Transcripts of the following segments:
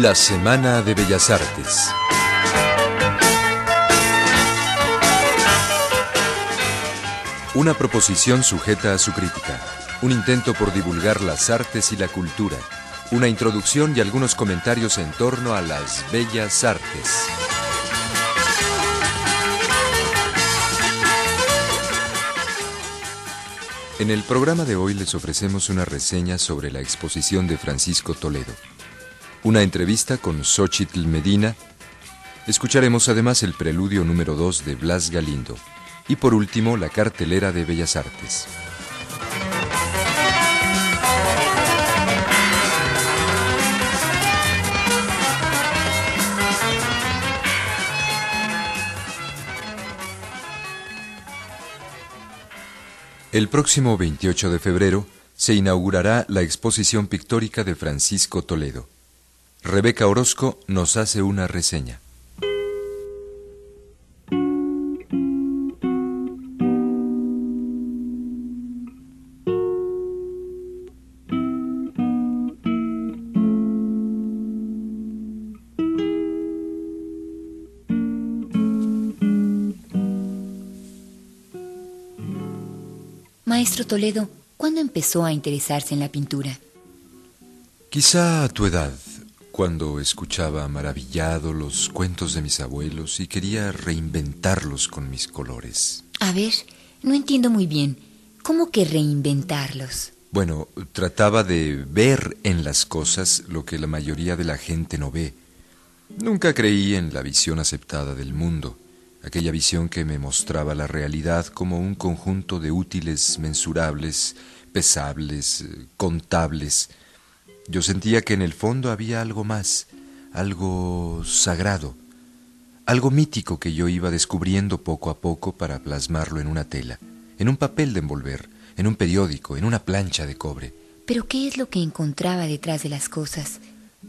La Semana de Bellas Artes. Una proposición sujeta a su crítica. Un intento por divulgar las artes y la cultura. Una introducción y algunos comentarios en torno a las bellas artes. En el programa de hoy les ofrecemos una reseña sobre la exposición de Francisco Toledo una entrevista con Xochitl Medina. Escucharemos además el preludio número 2 de Blas Galindo. Y por último, la cartelera de Bellas Artes. El próximo 28 de febrero se inaugurará la exposición pictórica de Francisco Toledo. Rebeca Orozco nos hace una reseña. Toledo, ¿cuándo empezó a interesarse en la pintura? Quizá a tu edad, cuando escuchaba maravillado los cuentos de mis abuelos y quería reinventarlos con mis colores. A ver, no entiendo muy bien. ¿Cómo que reinventarlos? Bueno, trataba de ver en las cosas lo que la mayoría de la gente no ve. Nunca creí en la visión aceptada del mundo, aquella visión que me mostraba la realidad como un conjunto de útiles mensurables, pesables, contables, yo sentía que en el fondo había algo más, algo sagrado, algo mítico que yo iba descubriendo poco a poco para plasmarlo en una tela, en un papel de envolver, en un periódico, en una plancha de cobre. Pero ¿qué es lo que encontraba detrás de las cosas?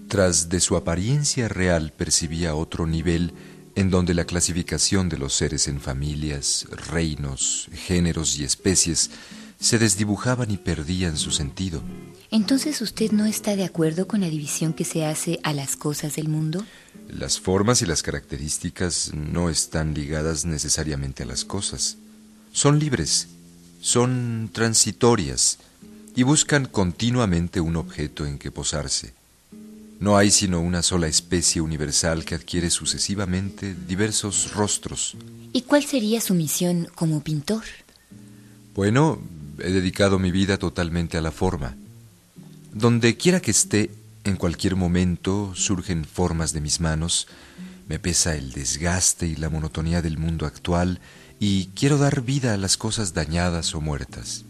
Tras de su apariencia real percibía otro nivel en donde la clasificación de los seres en familias, reinos, géneros y especies se desdibujaban y perdían su sentido. Entonces usted no está de acuerdo con la división que se hace a las cosas del mundo? Las formas y las características no están ligadas necesariamente a las cosas. Son libres, son transitorias y buscan continuamente un objeto en que posarse. No hay sino una sola especie universal que adquiere sucesivamente diversos rostros. ¿Y cuál sería su misión como pintor? Bueno, he dedicado mi vida totalmente a la forma. Donde quiera que esté, en cualquier momento surgen formas de mis manos, me pesa el desgaste y la monotonía del mundo actual y quiero dar vida a las cosas dañadas o muertas.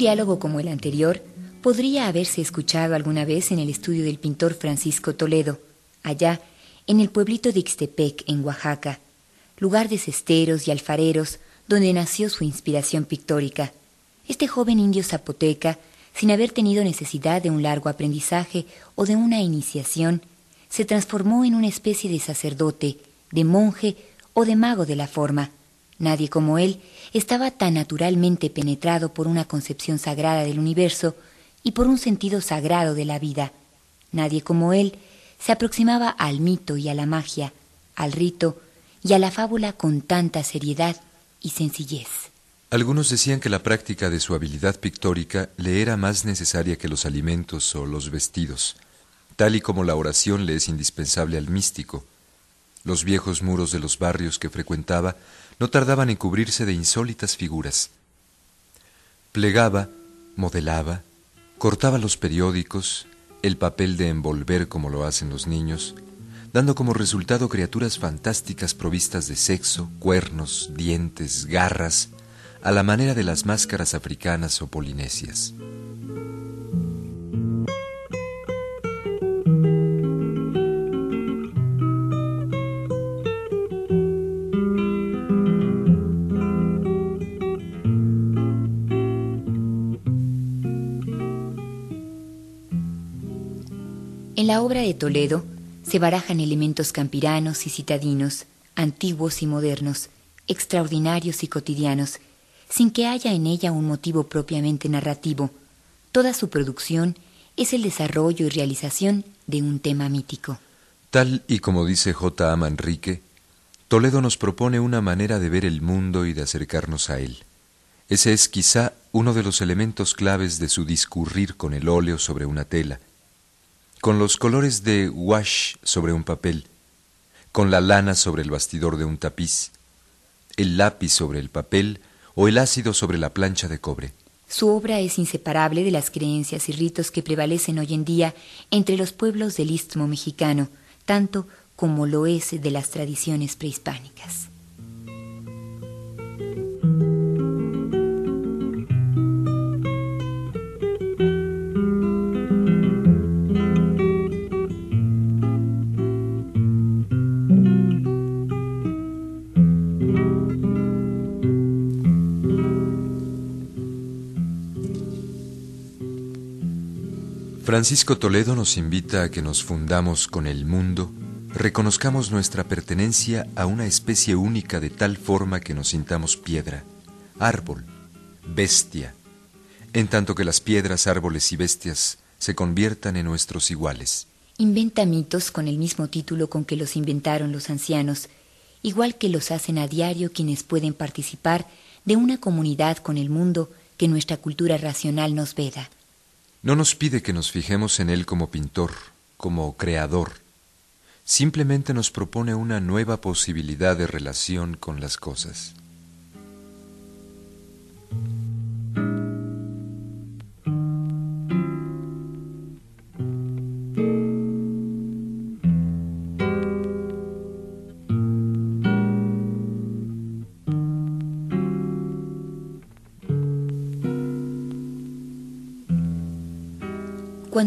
Diálogo como el anterior podría haberse escuchado alguna vez en el estudio del pintor Francisco Toledo, allá en el pueblito de Ixtepec, en Oaxaca, lugar de cesteros y alfareros donde nació su inspiración pictórica. Este joven indio zapoteca, sin haber tenido necesidad de un largo aprendizaje o de una iniciación, se transformó en una especie de sacerdote, de monje o de mago de la forma. Nadie como él estaba tan naturalmente penetrado por una concepción sagrada del universo y por un sentido sagrado de la vida. Nadie como él se aproximaba al mito y a la magia, al rito y a la fábula con tanta seriedad y sencillez. Algunos decían que la práctica de su habilidad pictórica le era más necesaria que los alimentos o los vestidos, tal y como la oración le es indispensable al místico. Los viejos muros de los barrios que frecuentaba no tardaban en cubrirse de insólitas figuras. Plegaba, modelaba, cortaba los periódicos, el papel de envolver como lo hacen los niños, dando como resultado criaturas fantásticas provistas de sexo, cuernos, dientes, garras, a la manera de las máscaras africanas o polinesias. De Toledo se barajan elementos campiranos y citadinos, antiguos y modernos, extraordinarios y cotidianos, sin que haya en ella un motivo propiamente narrativo. Toda su producción es el desarrollo y realización de un tema mítico. Tal y como dice J. A. Manrique, Toledo nos propone una manera de ver el mundo y de acercarnos a él. Ese es quizá uno de los elementos claves de su discurrir con el óleo sobre una tela, con los colores de wash sobre un papel, con la lana sobre el bastidor de un tapiz, el lápiz sobre el papel o el ácido sobre la plancha de cobre. Su obra es inseparable de las creencias y ritos que prevalecen hoy en día entre los pueblos del istmo mexicano, tanto como lo es de las tradiciones prehispánicas. Francisco Toledo nos invita a que nos fundamos con el mundo, reconozcamos nuestra pertenencia a una especie única de tal forma que nos sintamos piedra, árbol, bestia, en tanto que las piedras, árboles y bestias se conviertan en nuestros iguales. Inventa mitos con el mismo título con que los inventaron los ancianos, igual que los hacen a diario quienes pueden participar de una comunidad con el mundo que nuestra cultura racional nos veda. No nos pide que nos fijemos en Él como pintor, como creador. Simplemente nos propone una nueva posibilidad de relación con las cosas.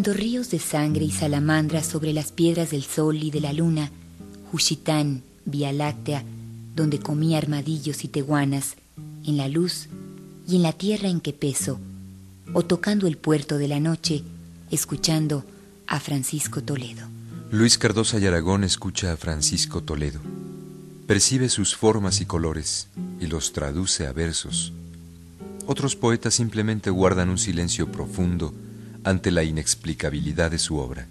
Cuando ríos de sangre y salamandras sobre las piedras del sol y de la luna, Juchitán, Vía Láctea, donde comí armadillos y teguanas, en la luz y en la tierra en que peso, o tocando el puerto de la noche, escuchando a Francisco Toledo. Luis Cardosa y Aragón escucha a Francisco Toledo, percibe sus formas y colores y los traduce a versos. Otros poetas simplemente guardan un silencio profundo ante la inexplicabilidad de su obra.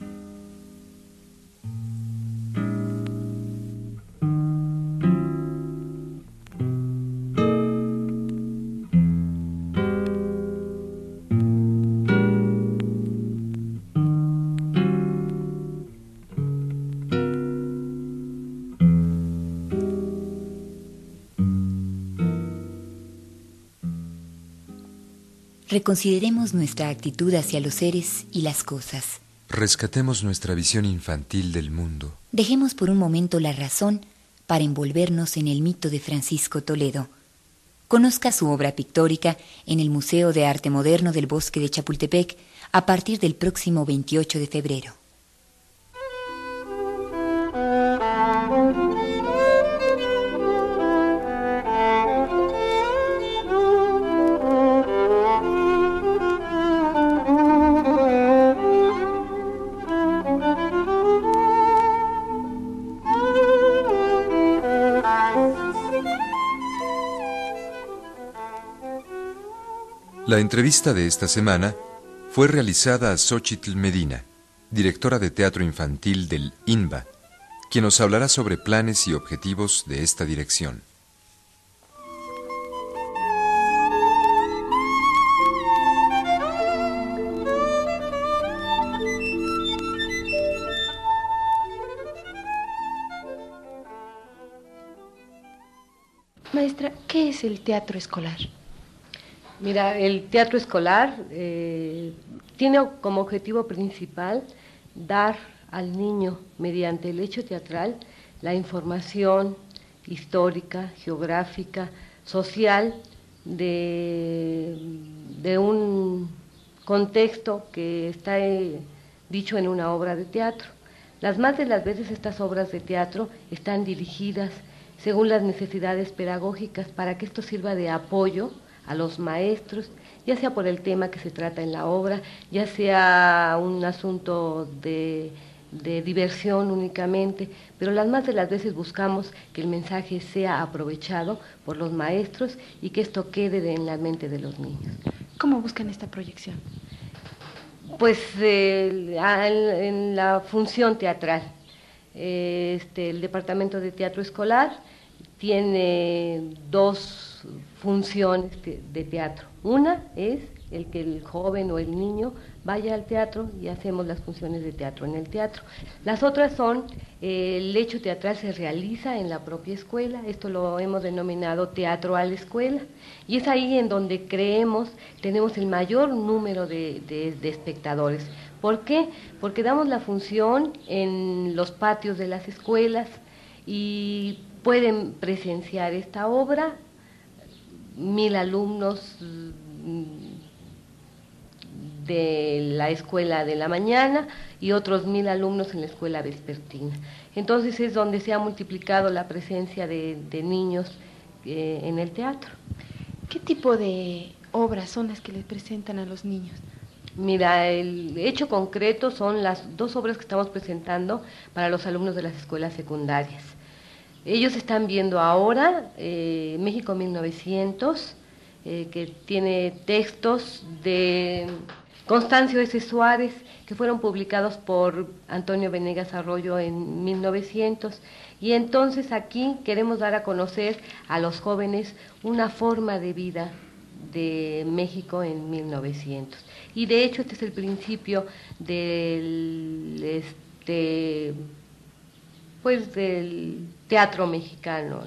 Reconsideremos nuestra actitud hacia los seres y las cosas. Rescatemos nuestra visión infantil del mundo. Dejemos por un momento la razón para envolvernos en el mito de Francisco Toledo. Conozca su obra pictórica en el Museo de Arte Moderno del Bosque de Chapultepec a partir del próximo 28 de febrero. La entrevista de esta semana fue realizada a Xochitl Medina, directora de teatro infantil del INBA, quien nos hablará sobre planes y objetivos de esta dirección. Maestra, ¿qué es el teatro escolar? Mira, el teatro escolar eh, tiene como objetivo principal dar al niño, mediante el hecho teatral, la información histórica, geográfica, social de, un contexto que está eh, dicho en una obra de teatro. Las más de las veces estas obras de teatro están dirigidas según las necesidades pedagógicas para que esto sirva de apoyo a los maestros, ya sea por el tema que se trata en la obra, ya sea un asunto de de diversión únicamente, pero las más de las veces buscamos que el mensaje sea aprovechado por los maestros y que esto quede en la mente de los niños. ¿Cómo buscan esta proyección? Pues en la función teatral. Este, el Departamento de Teatro Escolar tiene dos funciones de teatro. Una es el que el joven o el niño vaya al teatro y hacemos las funciones de teatro en el teatro. Las otras son, eh, el hecho teatral se realiza en la propia escuela, esto lo hemos denominado teatro a la escuela, y es ahí en donde creemos tenemos el mayor número de, de espectadores. ¿Por qué? Porque damos la función en los patios de las escuelas y pueden presenciar esta obra mil alumnos de la escuela de la mañana y otros mil alumnos en la escuela vespertina. Entonces es donde se ha multiplicado la presencia de, niños eh, en el teatro. ¿Qué tipo de obras son las que les presentan a los niños? Mira, el hecho concreto son las dos obras que estamos presentando para los alumnos de las escuelas secundarias. Ellos están viendo ahora eh, México 1900, eh, que tiene textos de Constancio S. Suárez, que fueron publicados por Antonio Venegas Arroyo en 1900. Y entonces aquí queremos dar a conocer a los jóvenes una forma de vida de México en 1900. Y de hecho este es el principio del, este, pues del teatro mexicano.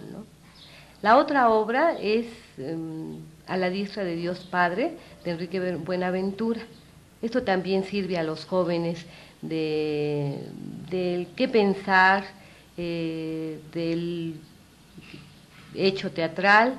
La otra obra es em, A la diestra de Dios Padre, de Enrique Buenaventura. Esto también sirve a los jóvenes de, qué pensar, eh, del hecho teatral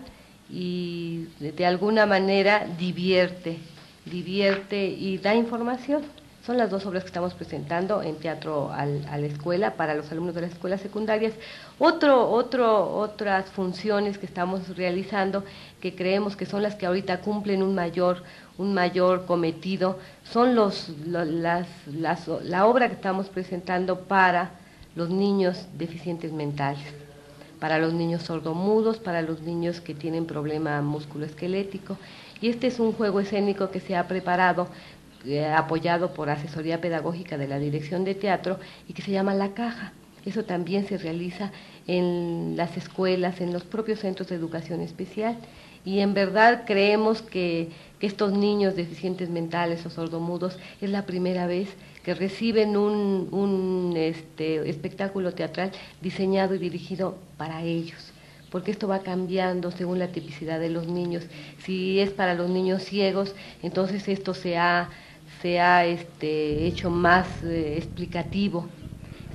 y de, alguna manera divierte, divierte y da información. Son las dos obras que estamos presentando en teatro a la escuela para los alumnos de las escuelas secundarias. Otro, otro, otras funciones que estamos realizando que creemos que son las que ahorita cumplen un mayor, un mayor cometido, son los, las, la obra que estamos presentando para los niños deficientes mentales, para los niños sordomudos, para los niños que tienen problema musculoesquelético. Y este es un juego escénico que se ha preparado apoyado por asesoría pedagógica de la Dirección de Teatro y que se llama La Caja. Eso también se realiza en las escuelas, en los propios centros de educación especial. Y en verdad creemos que, estos niños deficientes mentales o sordomudos es la primera vez que reciben un, un este, espectáculo teatral diseñado y dirigido para ellos porque esto va cambiando según la tipicidad de los niños. Si es para los niños ciegos, entonces esto se ha se ha este, hecho más eh, explicativo.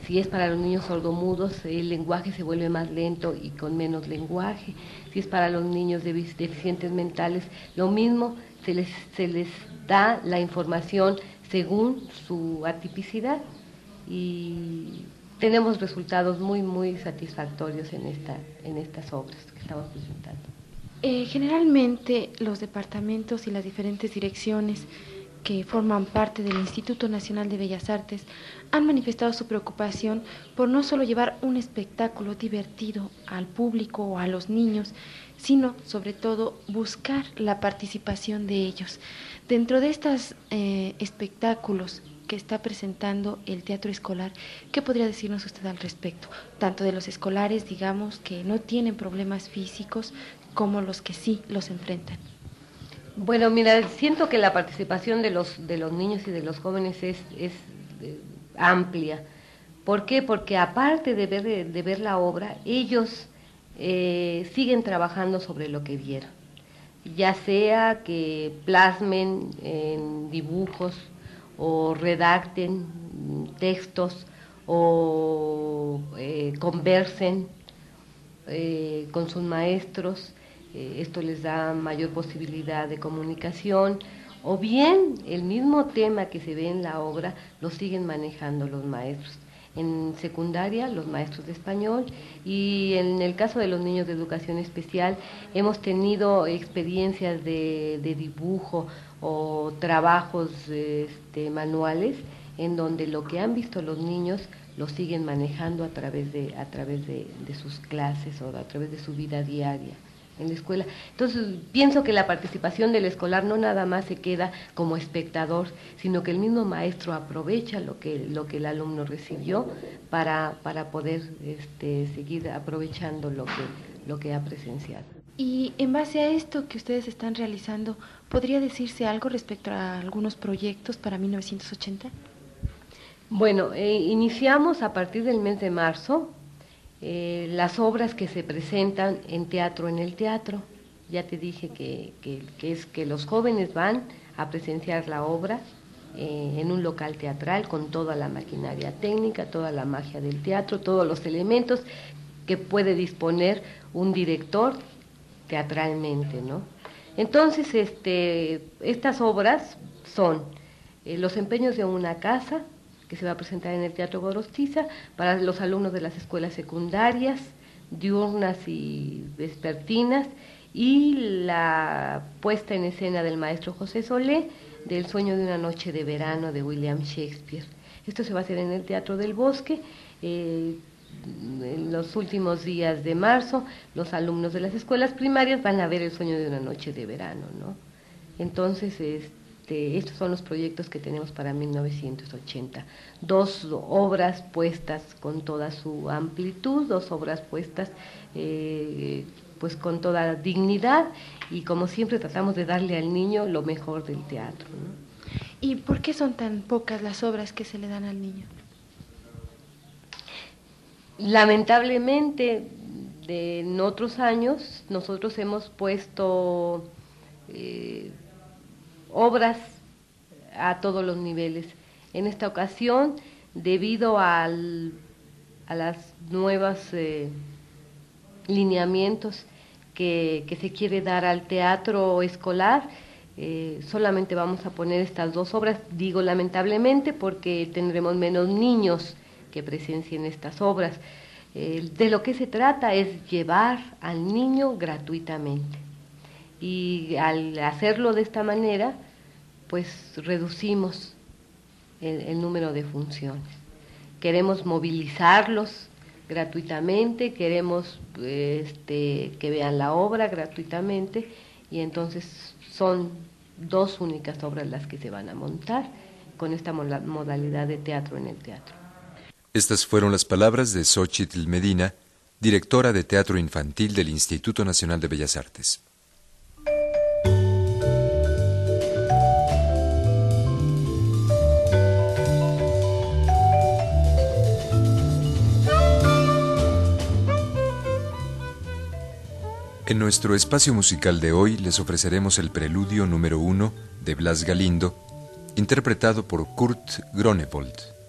Si es para los niños sordomudos, el lenguaje se vuelve más lento y con menos lenguaje. Si es para los niños deficientes mentales, lo mismo, se les, se les da la información según su atipicidad y tenemos resultados muy, muy satisfactorios en, esta, en estas obras que estamos presentando. Eh, generalmente los departamentos y las diferentes direcciones que forman parte del Instituto Nacional de Bellas Artes han manifestado su preocupación por no solo llevar un espectáculo divertido al público o a los niños, sino sobre todo buscar la participación de ellos. Dentro de estos eh, espectáculos que está presentando el teatro escolar, ¿qué podría decirnos usted al respecto? Tanto de los escolares, digamos, que no tienen problemas físicos, como los que sí los enfrentan. Bueno, mira, siento que la participación de los, de los niños y de los jóvenes es, es eh, amplia. ¿Por qué? Porque aparte de ver, de ver la obra, ellos eh, siguen trabajando sobre lo que vieron. Ya sea que plasmen en dibujos o redacten textos o eh, conversen con sus maestros eh, esto les da mayor posibilidad de comunicación, o bien el mismo tema que se ve en la obra lo siguen manejando los maestros. En secundaria, los maestros de español, y en el caso de los niños de educación especial, hemos tenido experiencias de, dibujo o trabajos este, manuales en donde lo que han visto los niños lo siguen manejando a través de, a través de, sus clases o a través de su vida diaria en la escuela. Entonces, pienso que la participación del escolar no nada más se queda como espectador, sino que el mismo maestro aprovecha lo que, lo que el alumno recibió para, para poder este, seguir aprovechando lo que, lo que ha presenciado. Y en base a esto que ustedes están realizando, ¿podría decirse algo respecto a algunos proyectos para 1980? Bueno, eh, iniciamos a partir del mes de marzo eh, las obras que se presentan en teatro en el teatro. Ya te dije que, es que los jóvenes van a presenciar la obra eh, en un local teatral con toda la maquinaria técnica, toda la magia del teatro, todos los elementos que puede disponer un director teatralmente, ¿no? Entonces, este, estas obras son los empeños de una casa, que se va a presentar en el Teatro Gorostiza para los alumnos de las escuelas secundarias, diurnas y vespertinas, y la puesta en escena del maestro José Solé del Sueño de una noche de verano de William Shakespeare. Esto se va a hacer en el Teatro del Bosque. Eh, en los últimos días de marzo, los alumnos de las escuelas primarias van a ver el sueño de una noche de verano, ¿no? Entonces, este, este, estos son los proyectos que tenemos para 1980. Dos obras puestas con toda su amplitud, dos obras puestas eh, pues con toda dignidad y como siempre tratamos de darle al niño lo mejor del teatro. ¿Y por qué son tan pocas las obras que se le dan al niño? Lamentablemente, en otros años nosotros hemos puesto eh, obras a todos los niveles. En esta ocasión, debido al, a las nuevas eh, lineamientos que, se quiere dar al teatro escolar, eh, solamente vamos a poner estas dos obras, digo lamentablemente porque tendremos menos niños que presencien estas obras. Eh, de lo que se trata es llevar al niño gratuitamente y al hacerlo de esta manera, pues reducimos el, número de funciones. Queremos movilizarlos gratuitamente, queremos este, que vean la obra gratuitamente y entonces son dos únicas obras las que se van a montar con esta modalidad de teatro en el teatro. Estas fueron las palabras de Xochitl Medina, directora de Teatro Infantil del Instituto Nacional de Bellas Artes. En nuestro espacio musical de hoy les ofreceremos el preludio número uno de Blas Galindo, interpretado por Kurt Gronewold.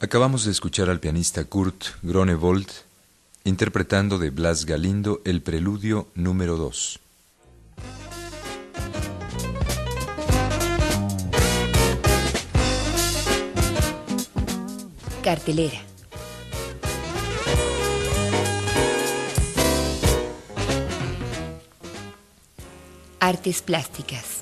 Acabamos de escuchar al pianista Kurt Gronewold interpretando de Blas Galindo el preludio número 2. Cartelera. Artes plásticas.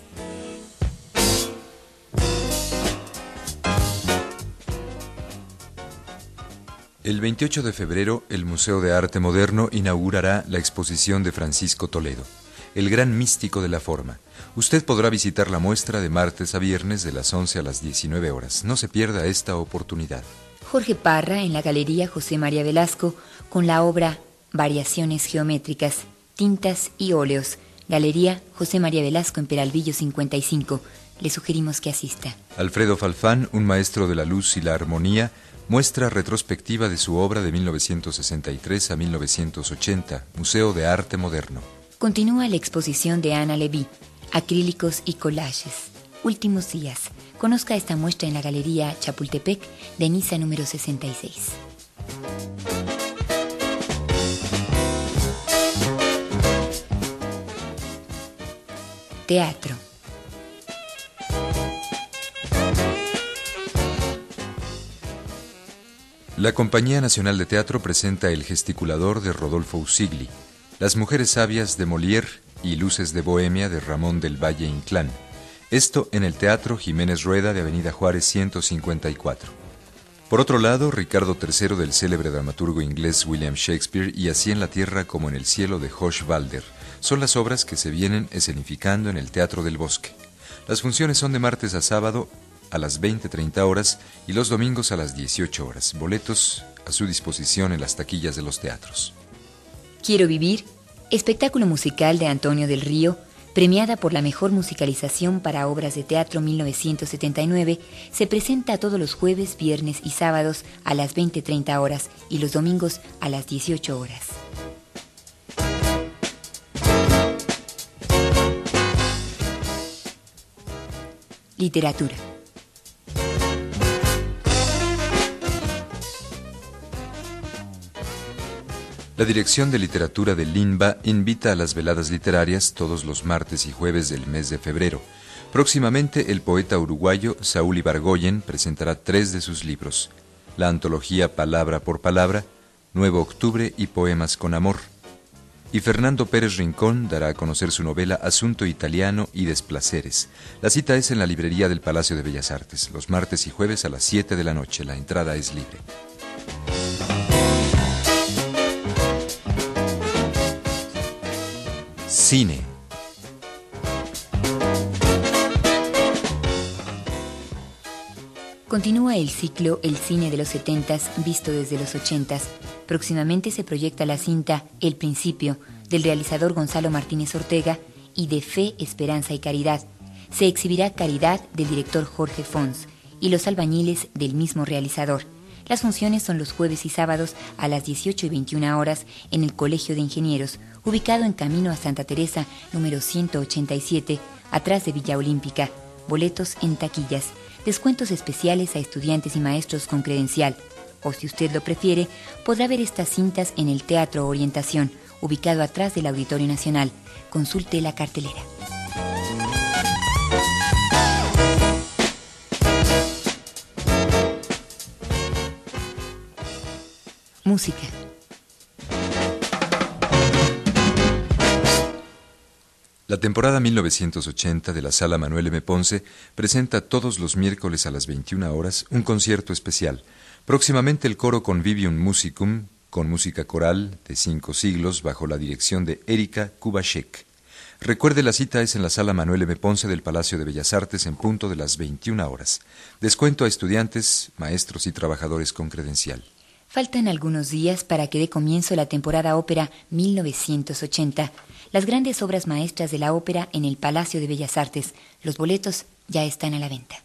El 28 de febrero, el Museo de Arte Moderno inaugurará la exposición de Francisco Toledo, el gran místico de la forma. Usted podrá visitar la muestra de martes a viernes de las 11 a las 19 horas. No se pierda esta oportunidad. Jorge Parra en la Galería José María Velasco con la obra Variaciones Geométricas, Tintas y Óleos. Galería José María Velasco en Peralvillo 55. Le sugerimos que asista. Alfredo Falfán, un maestro de la luz y la armonía, Muestra retrospectiva de su obra de 1963 a 1980, Museo de Arte Moderno. Continúa la exposición de Ana Levy, Acrílicos y Collages. Últimos días. Conozca esta muestra en la Galería Chapultepec de Niza número 66. Teatro. La Compañía Nacional de Teatro presenta El gesticulador de Rodolfo Usigli, Las mujeres sabias de Molière y Luces de Bohemia de Ramón del Valle Inclán. Esto en el Teatro Jiménez Rueda de Avenida Juárez 154. Por otro lado, Ricardo III del célebre dramaturgo inglés William Shakespeare y Así en la Tierra como en el Cielo de Josh Balder son las obras que se vienen escenificando en el Teatro del Bosque. Las funciones son de martes a sábado a las 20-30 horas y los domingos a las 18 horas. Boletos a su disposición en las taquillas de los teatros. Quiero vivir, espectáculo musical de Antonio del Río, premiada por la mejor musicalización para obras de teatro 1979, se presenta todos los jueves, viernes y sábados a las 20-30 horas y los domingos a las 18 horas. Literatura. La Dirección de Literatura de LINBA invita a las veladas literarias todos los martes y jueves del mes de febrero. Próximamente el poeta uruguayo Saúl Ibargoyen presentará tres de sus libros, la antología Palabra por Palabra, Nuevo Octubre y Poemas con Amor. Y Fernando Pérez Rincón dará a conocer su novela Asunto Italiano y Desplaceres. La cita es en la librería del Palacio de Bellas Artes, los martes y jueves a las 7 de la noche. La entrada es libre. Cine. Continúa el ciclo El cine de los 70 visto desde los 80 Próximamente se proyecta la cinta El principio del realizador Gonzalo Martínez Ortega y de Fe, Esperanza y Caridad. Se exhibirá Caridad del director Jorge Fons y Los albañiles del mismo realizador. Las funciones son los jueves y sábados a las 18 y 21 horas en el Colegio de Ingenieros, ubicado en Camino a Santa Teresa, número 187, atrás de Villa Olímpica. Boletos en taquillas. Descuentos especiales a estudiantes y maestros con credencial. O si usted lo prefiere, podrá ver estas cintas en el Teatro Orientación, ubicado atrás del Auditorio Nacional. Consulte la cartelera. Música. La temporada 1980 de la Sala Manuel M. Ponce presenta todos los miércoles a las 21 horas un concierto especial. Próximamente el coro Convivium Musicum, con música coral de cinco siglos bajo la dirección de Erika Kubashek. Recuerde la cita es en la Sala Manuel M. Ponce del Palacio de Bellas Artes en punto de las 21 horas. Descuento a estudiantes, maestros y trabajadores con credencial. Faltan algunos días para que dé comienzo la temporada ópera 1980 las grandes obras maestras de la ópera en el Palacio de Bellas Artes. Los boletos ya están a la venta.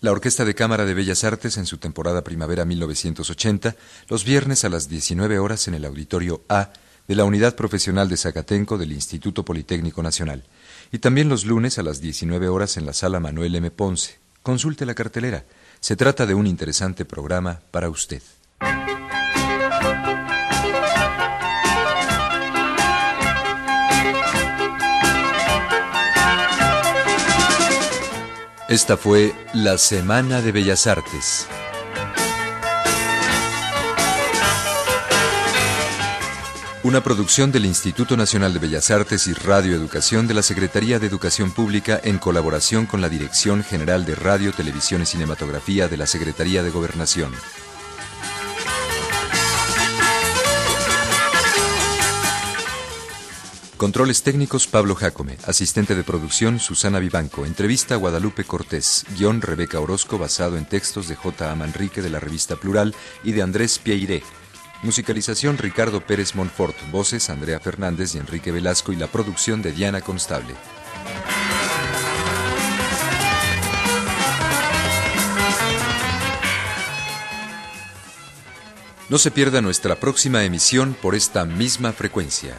La Orquesta de Cámara de Bellas Artes en su temporada primavera 1980, los viernes a las 19 horas en el Auditorio A de la Unidad Profesional de Zacatenco del Instituto Politécnico Nacional, y también los lunes a las 19 horas en la Sala Manuel M. Ponce, Consulte la cartelera. Se trata de un interesante programa para usted. Esta fue la Semana de Bellas Artes. Una producción del Instituto Nacional de Bellas Artes y Radio Educación de la Secretaría de Educación Pública en colaboración con la Dirección General de Radio, Televisión y Cinematografía de la Secretaría de Gobernación. Controles técnicos Pablo Jacome, asistente de producción Susana Vivanco, entrevista Guadalupe Cortés, guion Rebeca Orozco basado en textos de J. A. Manrique de la revista Plural y de Andrés Pieiré. Musicalización Ricardo Pérez Monfort, voces Andrea Fernández y Enrique Velasco y la producción de Diana Constable. No se pierda nuestra próxima emisión por esta misma frecuencia.